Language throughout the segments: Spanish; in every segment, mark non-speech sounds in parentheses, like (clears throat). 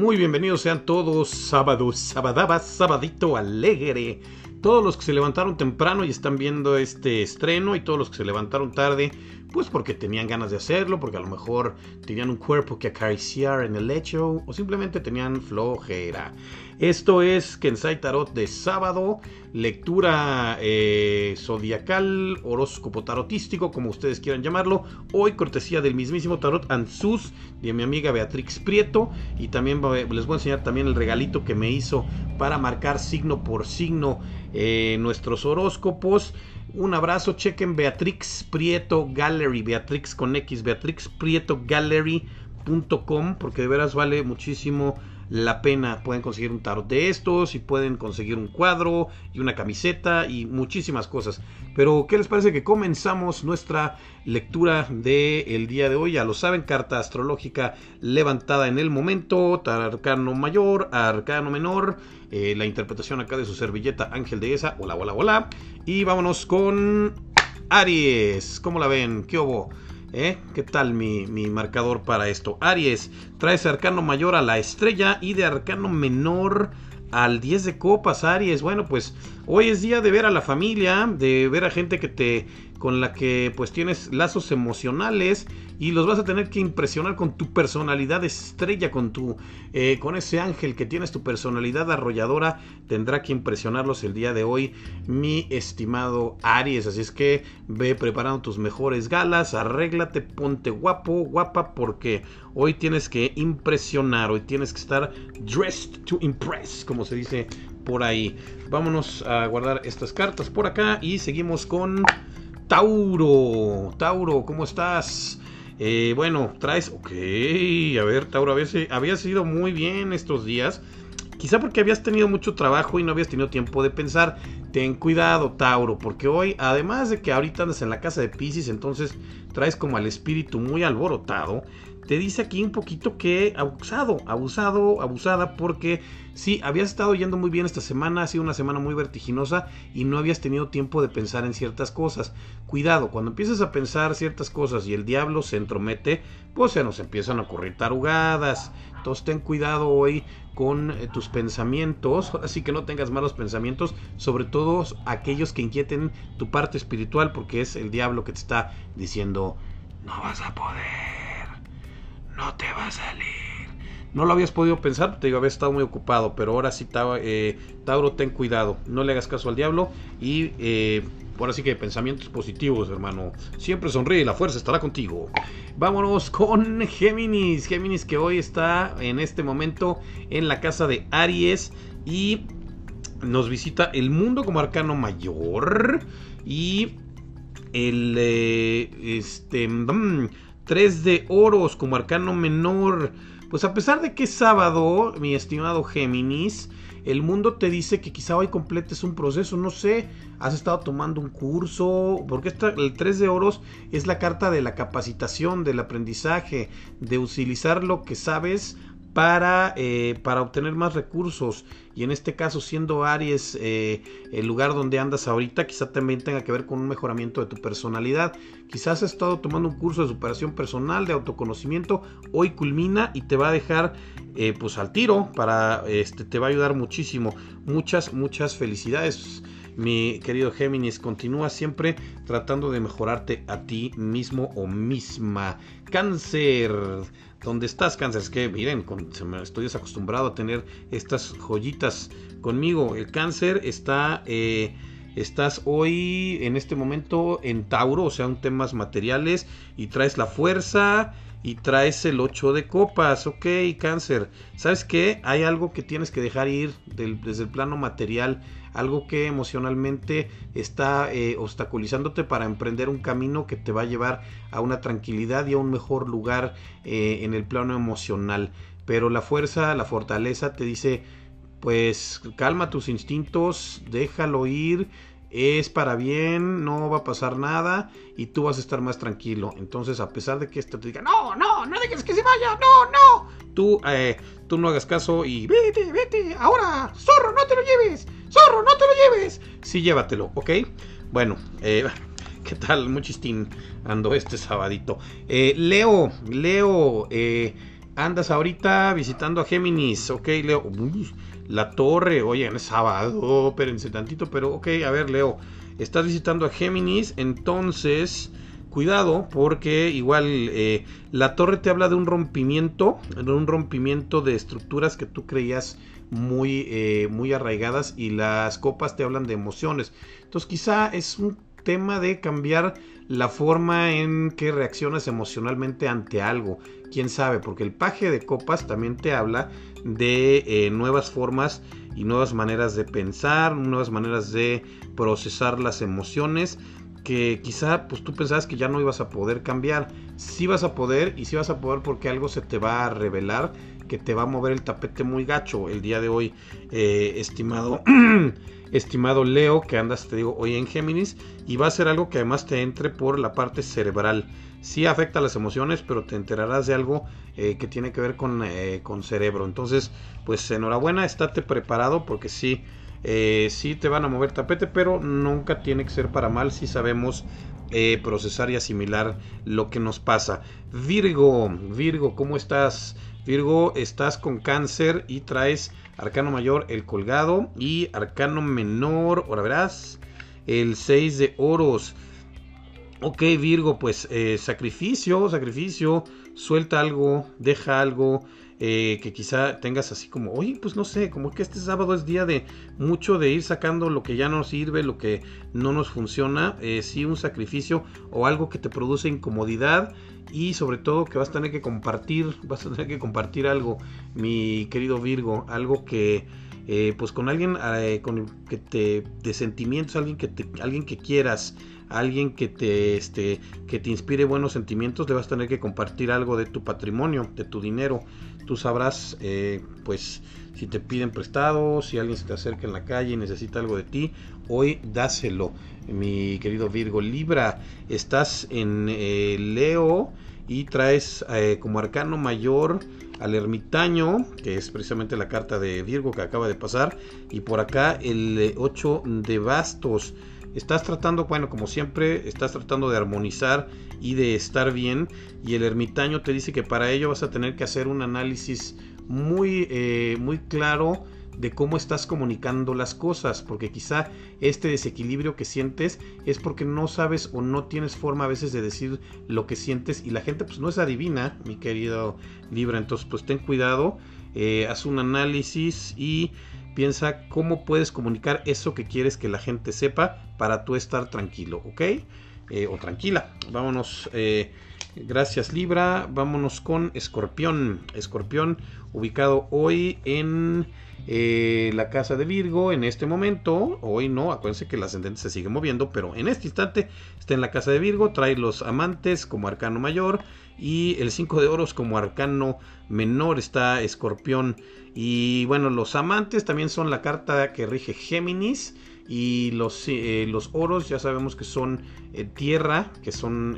Muy bienvenidos sean todos, sábado, sabadaba, sabadito alegre. Todos los que se levantaron temprano y están viendo este estreno y todos los que se levantaron tarde, pues porque tenían ganas de hacerlo, porque a lo mejor tenían un cuerpo que acariciar en el lecho o simplemente tenían flojera. Esto es Kensai Tarot de sábado, lectura eh, zodiacal, horóscopo tarotístico, como ustedes quieran llamarlo. Hoy cortesía del mismísimo Tarot Ansus de mi amiga Beatrix Prieto. Y también les voy a enseñar también el regalito que me hizo para marcar signo por signo eh, nuestros horóscopos. Un abrazo, chequen Beatrix Prieto Gallery, Beatrix con X, Beatrix Prieto Gallery.com, porque de veras vale muchísimo la pena. Pueden conseguir un tarot de estos y pueden conseguir un cuadro y una camiseta y muchísimas cosas. Pero, ¿qué les parece que comenzamos nuestra lectura del día de hoy? Ya lo saben, carta astrológica levantada en el momento, arcano mayor, arcano menor, eh, la interpretación acá de su servilleta Ángel de esa. Hola, hola, hola. Y vámonos con Aries. ¿Cómo la ven? ¿Qué? ¿Eh? ¿Qué tal mi, marcador para esto? Aries, traes arcano mayor a la estrella y de arcano menor al 10 de copas, Aries. Bueno, pues hoy es día de ver a la familia, de ver a gente que te con la que pues tienes lazos emocionales y los vas a tener que impresionar con tu personalidad estrella, con tu eh, con ese ángel que tienes tu personalidad arrolladora, tendrá que impresionarlos el día de hoy, mi estimado Aries. Así es que ve preparando tus mejores galas, arréglate, ponte guapo, guapa, porque hoy tienes que impresionar, hoy tienes que estar dressed to impress, como se dice por ahí. Vámonos a guardar estas cartas por acá y seguimos con Tauro. Tauro, ¿cómo estás? Eh, bueno, traes... Ok, a ver, Tauro, había sido muy bien estos días. Quizá porque habías tenido mucho trabajo y no habías tenido tiempo de pensar. Ten cuidado, Tauro, porque hoy, además de que ahorita andas en la casa de Pisces, entonces traes como al espíritu muy alborotado te dice aquí un poquito que abusado, abusado, abusada, porque sí, habías estado yendo muy bien esta semana, ha sido una semana muy vertiginosa y no habías tenido tiempo de pensar en ciertas cosas. Cuidado, cuando empiezas a pensar ciertas cosas y el diablo se entromete, pues se nos empiezan a ocurrir tarugadas. Entonces ten cuidado hoy con eh, tus pensamientos, (laughs) así que no tengas malos pensamientos, sobre todo aquellos que inquieten tu parte espiritual, porque es el diablo que te está diciendo, no vas a poder no te va a salir. No lo habías podido pensar, te digo, habías estado muy ocupado, pero ahora sí, eh, Tauro, ten cuidado, no le hagas caso al diablo y eh, ahora sí que pensamientos positivos, hermano. Siempre sonríe, la fuerza estará contigo. Vámonos con Géminis, Géminis que hoy está en este momento en la casa de Aries y nos visita el mundo como arcano mayor y el eh, este mm, 3 de oros como arcano menor. Pues a pesar de que es sábado, mi estimado Géminis, el mundo te dice que quizá hoy completes un proceso, no sé, has estado tomando un curso, porque el 3 de oros es la carta de la capacitación, del aprendizaje, de utilizar lo que sabes para, eh, para obtener más recursos. Y en este caso, siendo Aries eh, el lugar donde andas ahorita, quizá también tenga que ver con un mejoramiento de tu personalidad. Quizás has estado tomando un curso de superación personal, de autoconocimiento. Hoy culmina y te va a dejar eh, pues al tiro. Para, este, te va a ayudar muchísimo. Muchas, muchas felicidades. Mi querido Géminis, continúa siempre tratando de mejorarte a ti mismo o misma. Cáncer ¿Dónde estás, cáncer? Es que, miren, estoy desacostumbrado a tener estas joyitas conmigo. El cáncer está, eh, estás hoy, en este momento, en Tauro, o sea, un temas materiales, y traes la fuerza, y traes el 8 de copas, ok, cáncer. ¿Sabes qué? Hay algo que tienes que dejar ir desde el plano material, algo que emocionalmente está eh, obstaculizándote para emprender un camino que te va a llevar a una tranquilidad y a un mejor lugar eh, en el plano emocional. Pero la fuerza, la fortaleza te dice, pues calma tus instintos, déjalo ir es para bien, no va a pasar nada y tú vas a estar más tranquilo. Entonces, a pesar de que esto te diga, no, no, no dejes que se vaya, no, no, tú, eh, tú no hagas caso y vete, vete, ahora, zorro, no te lo lleves, zorro, no te lo lleves. Sí, llévatelo, ¿ok? Bueno, eh, (laughs) ¿qué tal? Muchistín ando este sabadito. Eh, Leo, Leo, Andas ahorita visitando a Géminis, ok, Leo. La torre, oye, es sábado, espérense tantito, pero ok, a ver, Leo. Estás visitando a Géminis, entonces cuidado porque igual eh, la torre te habla de un rompimiento, de un rompimiento de estructuras que tú creías muy, eh, muy arraigadas y las copas te hablan de emociones. Entonces quizá es un tema de cambiar la forma en que reaccionas emocionalmente ante algo. Quién sabe, porque el paje de copas también te habla de eh, nuevas formas y nuevas maneras de pensar, nuevas maneras de procesar las emociones que quizá pues tú pensabas que ya no ibas a poder cambiar. Sí vas a poder y sí vas a poder porque algo se te va a revelar que te va a mover el tapete muy gacho el día de hoy, eh, estimado, (clears throat) estimado Leo, que andas, te digo, hoy en Géminis, y va a ser algo que además te entre por la parte cerebral. Sí afecta las emociones, pero te enterarás de algo eh, que tiene que ver con, eh, con cerebro. Entonces, pues enhorabuena, estate preparado porque sí eh, sí te van a mover tapete, pero nunca tiene que ser para mal si sabemos eh, procesar y asimilar lo que nos pasa. Virgo, Virgo, ¿cómo estás? Virgo, estás con cáncer y traes arcano mayor, el colgado, y arcano menor, ahora verás, el 6 de oros. Ok, Virgo, pues eh, sacrificio, sacrificio, suelta algo, deja algo, eh, que quizá tengas así como, oye, pues no sé, como que este sábado es día de mucho de ir sacando lo que ya no sirve, lo que no nos funciona, eh, sí un sacrificio o algo que te produce incomodidad y sobre todo que vas a tener que compartir, (laughs) vas a tener que compartir algo, mi querido Virgo, algo que... Eh, pues con alguien con que te de sentimientos alguien que te, alguien que quieras alguien que te, este, que te inspire buenos sentimientos, le vas a tener que compartir algo de tu patrimonio, de tu dinero. Tú sabrás, eh, pues, si te piden prestado, si alguien se te acerca en la calle y necesita algo de ti, hoy dáselo, mi querido Virgo. Libra, estás en eh, Leo y traes eh, como arcano mayor al ermitaño, que es precisamente la carta de Virgo que acaba de pasar, y por acá el 8 de bastos. Estás tratando, bueno, como siempre, estás tratando de armonizar y de estar bien. Y el ermitaño te dice que para ello vas a tener que hacer un análisis muy, eh, muy claro de cómo estás comunicando las cosas, porque quizá este desequilibrio que sientes es porque no sabes o no tienes forma a veces de decir lo que sientes y la gente pues no es adivina, mi querido Libra, entonces pues ten cuidado, eh, haz un análisis y Piensa cómo puedes comunicar eso que quieres que la gente sepa para tú estar tranquilo, ¿ok? Eh, o tranquila. Vámonos. Eh, gracias Libra. Vámonos con Escorpión. Escorpión ubicado hoy en eh, la casa de Virgo en este momento. Hoy no, acuérdense que el ascendente se sigue moviendo, pero en este instante está en la casa de Virgo. Trae los amantes como arcano mayor y el 5 de oros como arcano menor está Escorpión. Y bueno, los amantes también son la carta que rige Géminis. Y los, eh, los oros ya sabemos que son eh, tierra, que son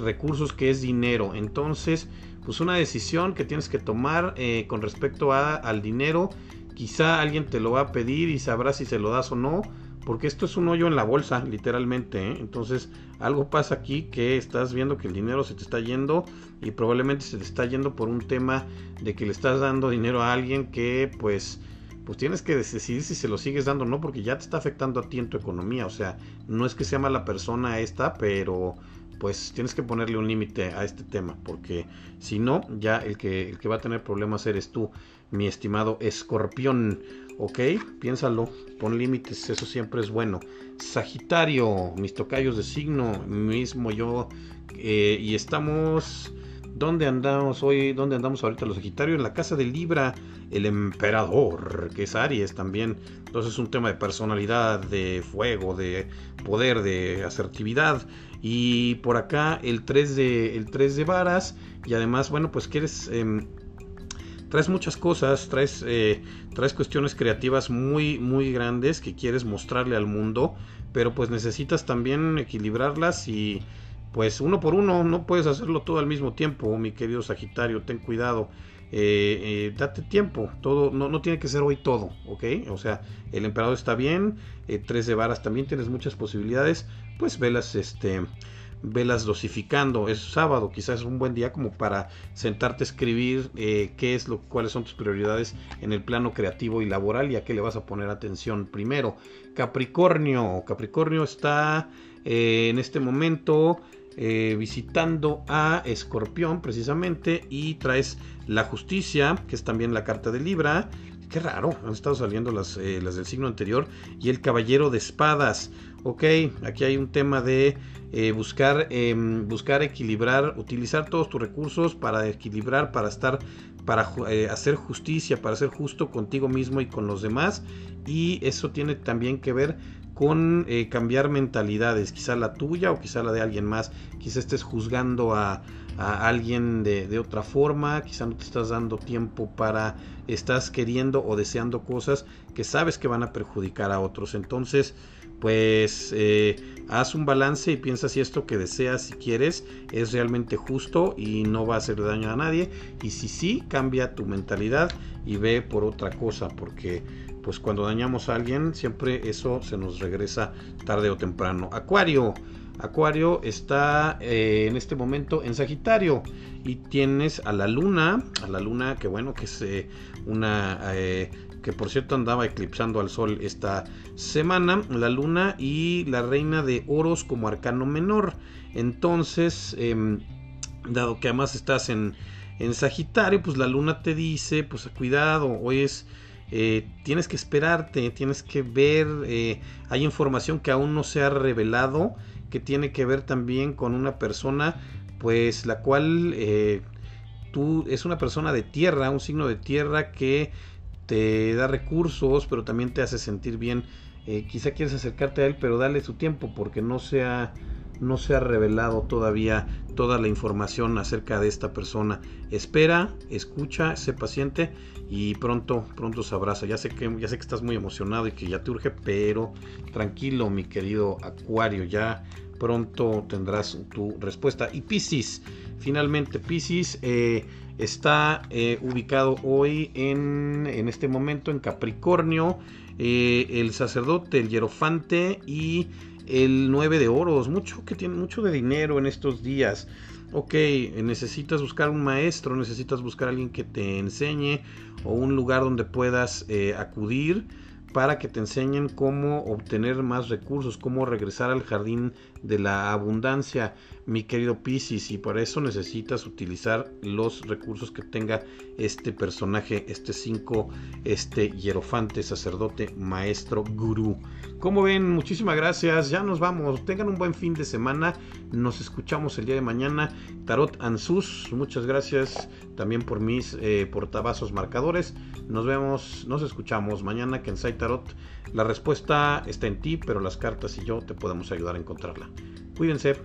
recursos, que es dinero. Entonces, pues una decisión que tienes que tomar con respecto a, al dinero Quizá alguien te lo va a pedir y sabrás si se lo das o no, porque esto es un hoyo en la bolsa, literalmente. ¿eh? Entonces, algo pasa aquí que estás viendo que el dinero se te está yendo y probablemente se te está yendo por un tema de que le estás dando dinero a alguien que, pues, pues tienes que decidir si se lo sigues dando o no, porque ya te está afectando a ti en tu economía. O sea, no es que sea mala persona esta, pero pues tienes que ponerle un límite a este tema, porque si no, ya el que, el que va a tener problemas eres tú mi estimado escorpión. Ok, piénsalo, pon límites, eso siempre es bueno. Sagitario, mis tocayos de signo, mismo yo. Eh, y estamos. ¿Dónde andamos hoy? ¿Dónde andamos ahorita los Sagitarios? En la casa de Libra, el emperador, que es Aries también. Entonces es un tema de personalidad, de fuego, de poder, de asertividad. Y por acá el 3 de, el 3 de varas. Y además, bueno, pues quieres em, traes muchas cosas, traes, eh, traes cuestiones creativas muy, muy grandes que quieres mostrarle al mundo, pero pues necesitas también equilibrarlas y pues uno por uno, no puedes hacerlo todo al mismo tiempo, mi querido Sagitario, ten cuidado. Eh, eh, date tiempo, todo, no, no, tiene que ser hoy todo, ¿ok? O sea, el emperador está bien, tres de varas también tienes muchas posibilidades, pues velas, este, velas dosificando. Es sábado, quizás es un buen día como para sentarte a escribir eh, qué es lo, cuáles son tus prioridades en el plano creativo y laboral y a qué le vas a poner atención primero. Capricornio, Capricornio está eh, en este momento eh, visitando a Escorpión precisamente y traes la justicia, que es también la carta de Libra. Qué raro, han estado saliendo las, eh, las del signo anterior. Y el caballero de espadas. Ok, aquí hay un tema de eh, buscar, em, buscar equilibrar, utilizar todos tus recursos para equilibrar, para estar, para hacer justicia, para ser justo contigo mismo y con los demás. Y eso tiene también que ver con eh, cambiar mentalidades, quizá la tuya o quizá la de alguien más, quizá estés juzgando a, alguien de, otra forma, quizá no te estás dando tiempo para, estás queriendo o deseando cosas que sabes que van a perjudicar a otros. Entonces, pues eh, haz un balance y piensa si esto que deseas, y quieres, es realmente justo y no va a hacer daño a nadie. Y si sí, cambia tu mentalidad y ve por otra cosa, porque pues cuando dañamos a alguien, siempre eso se nos regresa tarde o temprano. Acuario. Acuario está eh, en este momento en Sagitario y tienes a la luna, a la luna que bueno que es eh, una que por cierto andaba eclipsando al sol esta semana, la luna y la reina de oros como arcano menor. Entonces, em, dado que además estás en, en Sagitario, pues la luna te dice, pues cuidado, hoy es eh, tienes que esperarte, tienes que ver, eh, hay información que aún no se ha revelado, que tiene que ver también con una persona, pues la cual eh, tú es una persona de tierra, un signo de tierra que te da recursos, pero también te hace sentir bien. quizá quieres acercarte a él, pero dale su tiempo porque no se ha no se ha revelado todavía toda la información acerca de esta persona. Espera, escucha, sé paciente y pronto, pronto se abraza. Ya sé que, ya sé que estás muy emocionado y que ya te urge, pero tranquilo, mi querido Acuario, ya pronto tendrás tu respuesta. Y Piscis, finalmente Piscis eh, está eh, ubicado hoy en, en, este momento en Capricornio. Eh, el sacerdote, el hierofante y el 9 de oros, mucho que tiene mucho de dinero en estos días. Ok, necesitas buscar un maestro, necesitas buscar a alguien que te enseñe o un lugar donde puedas eh, acudir para que te enseñen cómo obtener más recursos, cómo regresar al jardín de la abundancia, mi querido Piscis, y para eso necesitas utilizar los recursos que tenga este personaje, este 5, este hierofante, sacerdote, maestro, gurú. Como ven, muchísimas gracias, ya nos vamos, tengan un buen fin de semana, nos escuchamos el día de mañana, Tarot Ansus, muchas gracias también por mis eh, portavasos marcadores, nos vemos, nos escuchamos mañana en Tarot la respuesta está en ti, pero las cartas y yo te podemos ayudar a encontrarla. Cuídense.